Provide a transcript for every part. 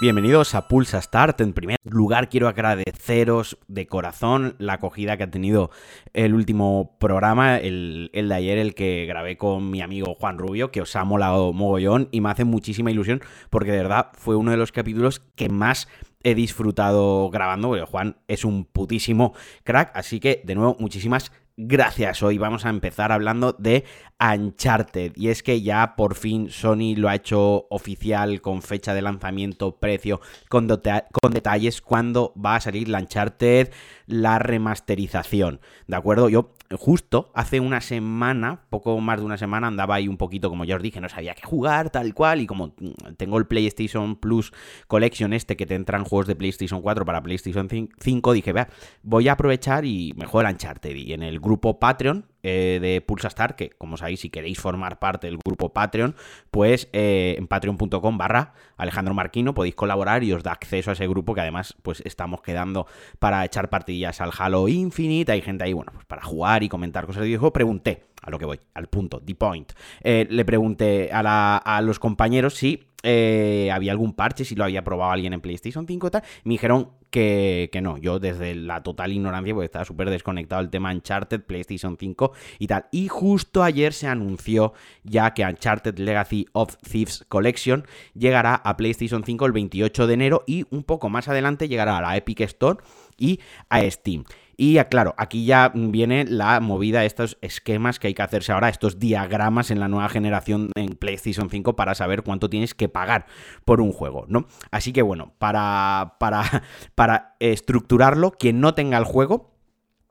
Bienvenidos a Pulsa Start. En primer lugar, quiero agradeceros de corazón la acogida que ha tenido el último programa, el, de ayer, el que grabé con mi amigo Juan Rubio, que os ha molado mogollón y me hace muchísima ilusión porque de verdad fue uno de los capítulos que más he disfrutado grabando, porque Juan es un putísimo crack. Así que, de nuevo, muchísimas gracias. Hoy vamos a empezar hablando de Uncharted. Y es que ya por fin Sony lo ha hecho oficial con fecha de lanzamiento, precio, con, detalles cuando va a salir la Uncharted, la remasterización. ¿De acuerdo? Yo justo hace una semana, poco más de una semana, andaba ahí un poquito, como ya os dije, no sabía qué jugar, tal cual. Y como tengo el PlayStation Plus Collection este que te entran juegos de PlayStation 4 para PlayStation 5, dije, vea, voy a aprovechar y mejor Uncharted. Y en el grupo Patreon eh, de Pulsastar, que como sabéis, si queréis formar parte del grupo Patreon, pues eh, en patreon.com barra Alejandro Marquino podéis colaborar y os da acceso a ese grupo que además pues estamos quedando para echar partidillas al Halo Infinite. Hay gente ahí, bueno, pues para jugar y comentar cosas de videojuego. Pregunté, a lo que voy, al punto, the point. Eh, le pregunté a, los compañeros si había algún parche, si lo había probado alguien en PlayStation 5 y tal. Me dijeron que, no. Yo desde la total ignorancia, porque estaba súper desconectado el tema Uncharted, PlayStation 5 y tal. Y justo ayer se anunció ya que Uncharted Legacy of Thieves Collection llegará a PlayStation 5 el 28 de enero y un poco más adelante llegará a la Epic Store y a Steam. Y claro, aquí ya viene la movida, estos esquemas que hay que hacerse ahora, estos diagramas en la nueva generación en PlayStation 5 para saber cuánto tienes que pagar por un juego, ¿no? Así que bueno, para, para, para estructurarlo, quien no tenga el juego,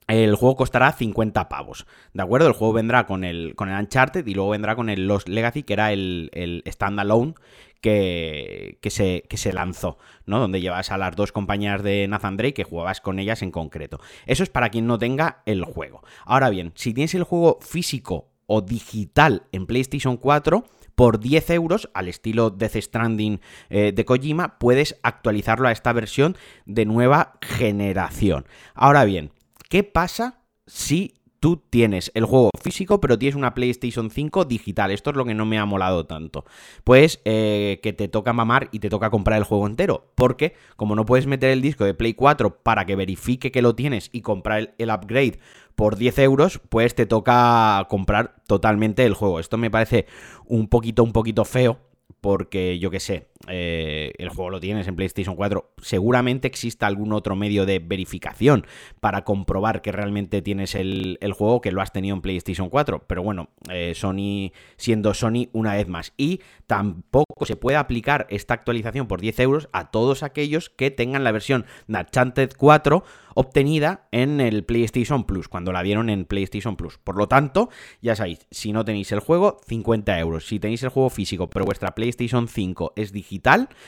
el juego costará 50 pavos, ¿de acuerdo? El juego vendrá con el, con el Uncharted y luego vendrá con el Lost Legacy, que era el, el standalone que, se, se lanzó, ¿no? Donde llevas a las dos compañeras de Nathan Drake que jugabas con ellas en concreto. Eso es para quien no tenga el juego. Ahora bien, si tienes el juego físico o digital en PlayStation 4, por 10 euros, al estilo Death Stranding eh, de Kojima, puedes actualizarlo a esta versión de nueva generación. Ahora bien, ¿qué pasa si tú tienes el juego físico, pero tienes una PlayStation 5 digital. Esto es lo que no me ha molado tanto. Pues eh, que te toca mamar y te toca comprar el juego entero. Porque como no puedes meter el disco de Play 4 para que verifique que lo tienes y comprar el, upgrade por 10 euros, pues te toca comprar totalmente el juego. Esto me parece un poquito, un poquito feo porque yo qué sé, eh, el juego lo tienes en PlayStation 4, seguramente exista algún otro medio de verificación para comprobar que realmente tienes el, juego que lo has tenido en PlayStation 4. Pero bueno, eh, Sony siendo Sony una vez más. Y tampoco se puede aplicar esta actualización por 10 euros a todos aquellos que tengan la versión Uncharted 4 obtenida en el PlayStation Plus, cuando la dieron en PlayStation Plus. Por lo tanto, ya sabéis, si no tenéis el juego, 50 euros. Si tenéis el juego físico, pero vuestra PlayStation 5 es digital,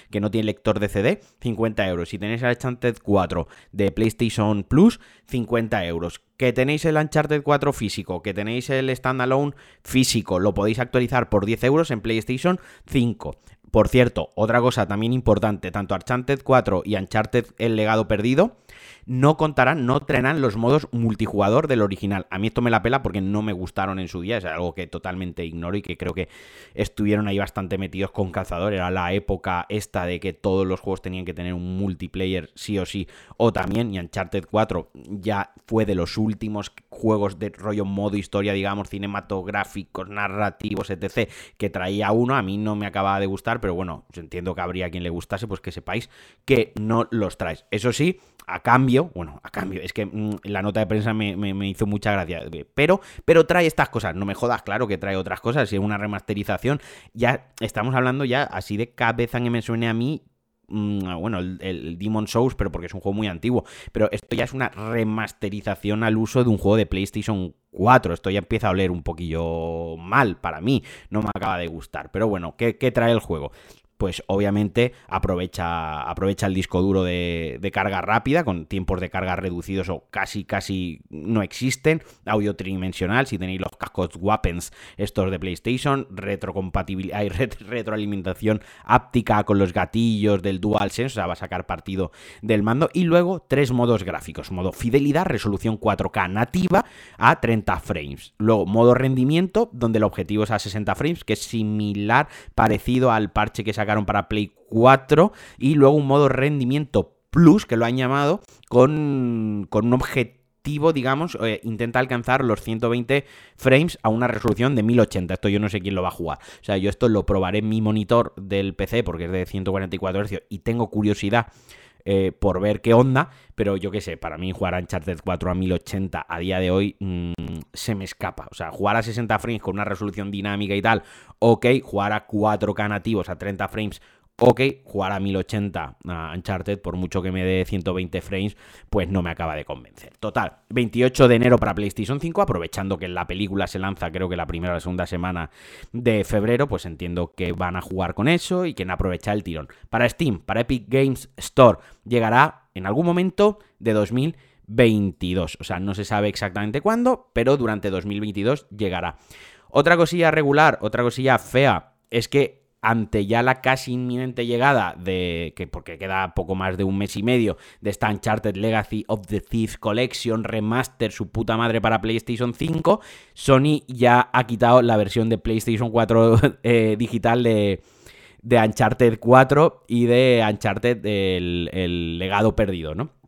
que no tiene lector de CD, 50 euros. Si tenéis el Uncharted 4 de PlayStation Plus, 50 euros. Que tenéis el Uncharted 4 físico, que tenéis el standalone físico, lo podéis actualizar por 10 euros en PlayStation 5. Por cierto, otra cosa también importante, tanto Uncharted 4 y Uncharted El legado perdido no contarán, no traerán los modos multijugador del original. A mí esto me la pela porque no me gustaron en su día, es algo que totalmente ignoro y que creo que estuvieron ahí bastante metidos con cazador. Era la época esta de que todos los juegos tenían que tener un multiplayer sí o sí, o también, y Uncharted 4 ya fue de los últimos juegos de rollo modo historia, digamos, cinematográficos, narrativos, etc., que traía uno. A mí no me acababa de gustar, pero bueno, entiendo que habría quien le gustase, pues que sepáis que no los traes. Eso sí, a cambio, bueno, a cambio, es que mm, la nota de prensa me, hizo mucha gracia, pero, pero trae estas cosas, no me jodas, claro que trae otras cosas, si es una remasterización, ya estamos hablando ya así de cabeza que me suene a mí, mm, bueno, el, el, Demon Souls, pero porque es un juego muy antiguo, pero esto ya es una remasterización al uso de un juego de PlayStation 4, esto ya empieza a oler un poquillo mal para mí, no me acaba de gustar, pero bueno, ¿qué, qué trae el juego? Pues obviamente aprovecha, aprovecha el disco duro de, carga rápida, con tiempos de carga reducidos o casi, casi no existen, audio tridimensional, si tenéis los cascos Weapons estos de PlayStation, retrocompatibilidad, hay retroalimentación áptica con los gatillos del DualSense, o sea, va a sacar partido del mando, y luego tres modos gráficos, modo fidelidad, resolución 4K nativa a 30 frames, luego modo rendimiento, donde el objetivo es a 60 frames, que es similar, parecido al parche que saca para Play 4 y luego un modo rendimiento plus, que lo han llamado, con, con un objetivo digamos, eh, intenta alcanzar los 120 frames a una resolución de 1080. Esto yo no sé quién lo va a jugar. O sea, yo esto lo probaré en mi monitor del PC porque es de 144 Hz y tengo curiosidad eh, por ver qué onda, pero yo qué sé, para mí jugar a Uncharted 4 a 1080 a día de hoy mm, se me escapa. O sea, jugar a 60 frames con una resolución dinámica y tal, ok, jugar a 4K nativos a 30 frames Ok, jugar a 1080 a Uncharted, por mucho que me dé 120 frames, pues no me acaba de convencer. Total, 28 de enero para PlayStation 5, aprovechando que la película se lanza creo que la primera o la segunda semana de febrero, pues entiendo que van a jugar con eso y que no aprovechar el tirón. Para Steam, para Epic Games Store, llegará en algún momento de 2022. O sea, no se sabe exactamente cuándo, pero durante 2022 llegará. Otra cosilla regular, otra cosilla fea, es que ante ya la casi inminente llegada de, que porque queda poco más de un mes y medio, de esta Uncharted Legacy of the Thief Collection Remaster, su puta madre para PlayStation 5, Sony ya ha quitado la versión de PlayStation 4 eh, digital de, de Uncharted 4 y de Uncharted el, el legado perdido, ¿no?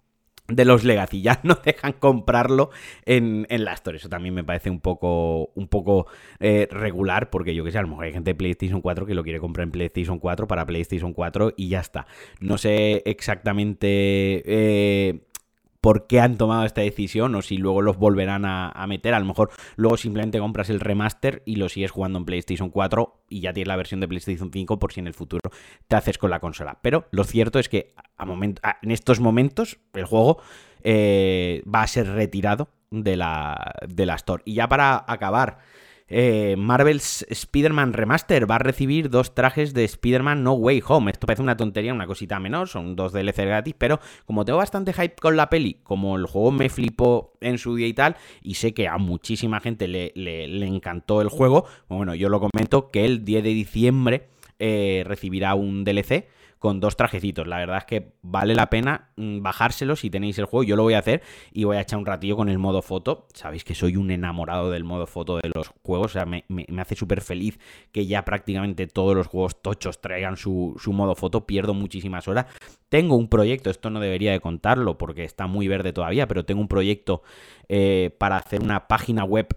De los Legacy. Ya no dejan comprarlo en, en la Store. Eso también me parece un poco, un poco eh, regular, porque yo que sé, a lo mejor hay gente de PlayStation 4 que lo quiere comprar en PlayStation 4 para PlayStation 4 y ya está. No sé exactamente eh, por qué han tomado esta decisión o si luego los volverán a, meter. A lo mejor luego simplemente compras el remaster y lo sigues jugando en PlayStation 4 y ya tienes la versión de PlayStation 5 por si en el futuro te haces con la consola. Pero lo cierto es que en estos momentos el juego eh, va a ser retirado de la, de la Store. Y ya para acabar eh, Marvel's Spider-Man Remaster va a recibir dos trajes de Spider-Man No Way Home. Esto parece una tontería, una cosita menor, son dos DLC gratis, pero como tengo bastante hype con la peli, como el juego me flipó en su día y tal, y sé que a muchísima gente le, encantó el juego, bueno, yo lo comento que el 10 de diciembre eh, recibirá un DLC con dos trajecitos. La verdad es que vale la pena mm, bajárselo si tenéis el juego. Yo lo voy a hacer y voy a echar un ratillo con el modo foto. Sabéis que soy un enamorado del modo foto de los juegos. O sea, me, hace súper feliz que ya prácticamente todos los juegos tochos traigan su, modo foto. Pierdo muchísimas horas. Tengo un proyecto, esto no debería de contarlo porque está muy verde todavía, pero tengo un proyecto eh, para hacer una página web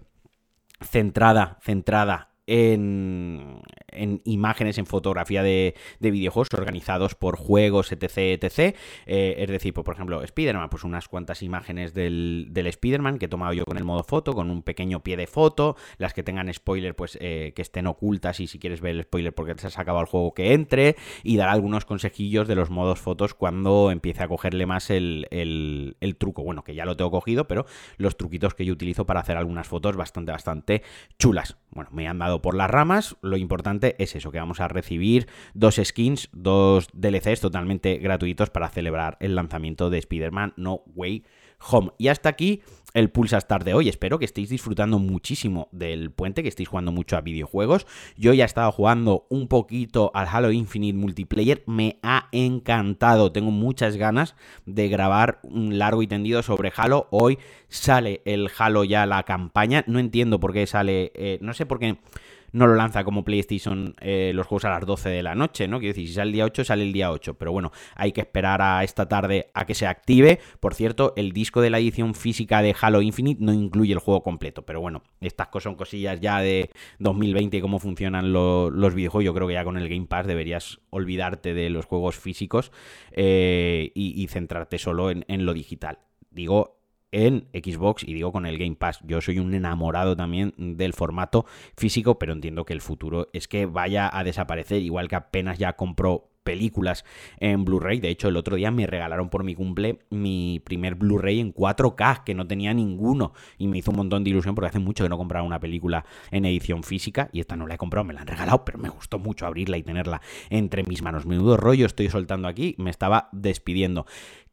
centrada, centrada en, en imágenes, en fotografía de, videojuegos organizados por juegos, etc, etc. Eh, es decir, pues, por ejemplo, Spider-Man, pues unas cuantas imágenes del, del Spider-Man que he tomado yo con el modo foto, con un pequeño pie de foto, las que tengan spoiler, pues eh, que estén ocultas y si quieres ver el spoiler porque te has acabado el juego que entre, y dar algunos consejillos de los modos fotos cuando empiece a cogerle más el, el, el truco. Bueno, que ya lo tengo cogido, pero los truquitos que yo utilizo para hacer algunas fotos bastante, bastante chulas. Bueno, me han dado por las ramas, lo importante es eso, que vamos a recibir dos skins, dos DLCs totalmente gratuitos para celebrar el lanzamiento de Spider-Man No Way Home. Y hasta aquí el Pulsa Star de hoy. Espero que estéis disfrutando muchísimo del puente, que estéis jugando mucho a videojuegos. Yo ya he estado jugando un poquito al Halo Infinite Multiplayer. Me ha encantado. Tengo muchas ganas de grabar un largo y tendido sobre Halo. Hoy sale el Halo ya la campaña. No entiendo por qué sale. Eh, no sé por qué no lo lanza como PlayStation eh, los juegos a las 12 de la noche, ¿no? Quiero decir, si sale el día 8, sale el día 8. Pero bueno, hay que esperar a esta tarde a que se active. Por cierto, el disco de la edición física de Halo Infinite no incluye el juego completo. Pero bueno, estas son cosillas ya de 2020 y cómo funcionan los videojuegos. Yo creo que ya con el Game Pass deberías olvidarte de los juegos físicos eh, y, centrarte solo en, en lo digital. Digo, en Xbox y digo con el Game Pass. Yo soy un enamorado también del formato físico, pero entiendo que el futuro es que vaya a desaparecer, igual que apenas ya compró películas en Blu-ray. De hecho, el otro día me regalaron por mi cumple mi primer Blu-ray en 4K, que no tenía ninguno. Y me hizo un montón de ilusión porque hace mucho que no compraba una película en edición física. Y esta no la he comprado, me la han regalado, pero me gustó mucho abrirla y tenerla entre mis manos. Menudo rollo estoy soltando aquí, me estaba despidiendo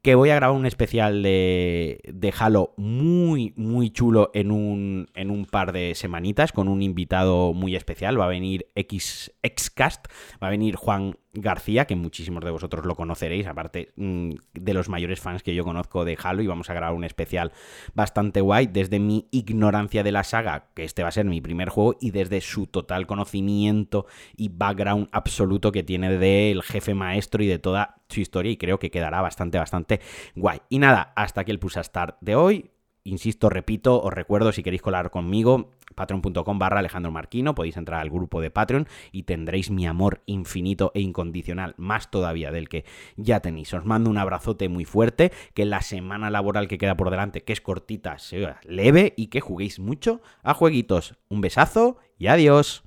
que voy a grabar un especial de, de Halo muy, muy chulo en un, en un par de semanitas con un invitado muy especial. Va a venir X, Xcast, va a venir Juan García, que muchísimos de vosotros lo conoceréis, aparte mm, de los mayores fans que yo conozco de Halo, y vamos a grabar un especial bastante guay desde mi ignorancia de la saga, que este va a ser mi primer juego, y desde su total conocimiento y background absoluto que tiene del jefe maestro y de toda su historia, y creo que quedará bastante, bastante guay. Y nada, hasta aquí el Push Start de hoy. Insisto, repito, os recuerdo si queréis colar conmigo, patreon.com barra Alejandro Marquino, podéis entrar al grupo de Patreon y tendréis mi amor infinito e incondicional, más todavía del que ya tenéis. Os mando un abrazote muy fuerte, que la semana laboral que queda por delante, que es cortita, sea leve y que juguéis mucho a jueguitos. Un besazo y adiós.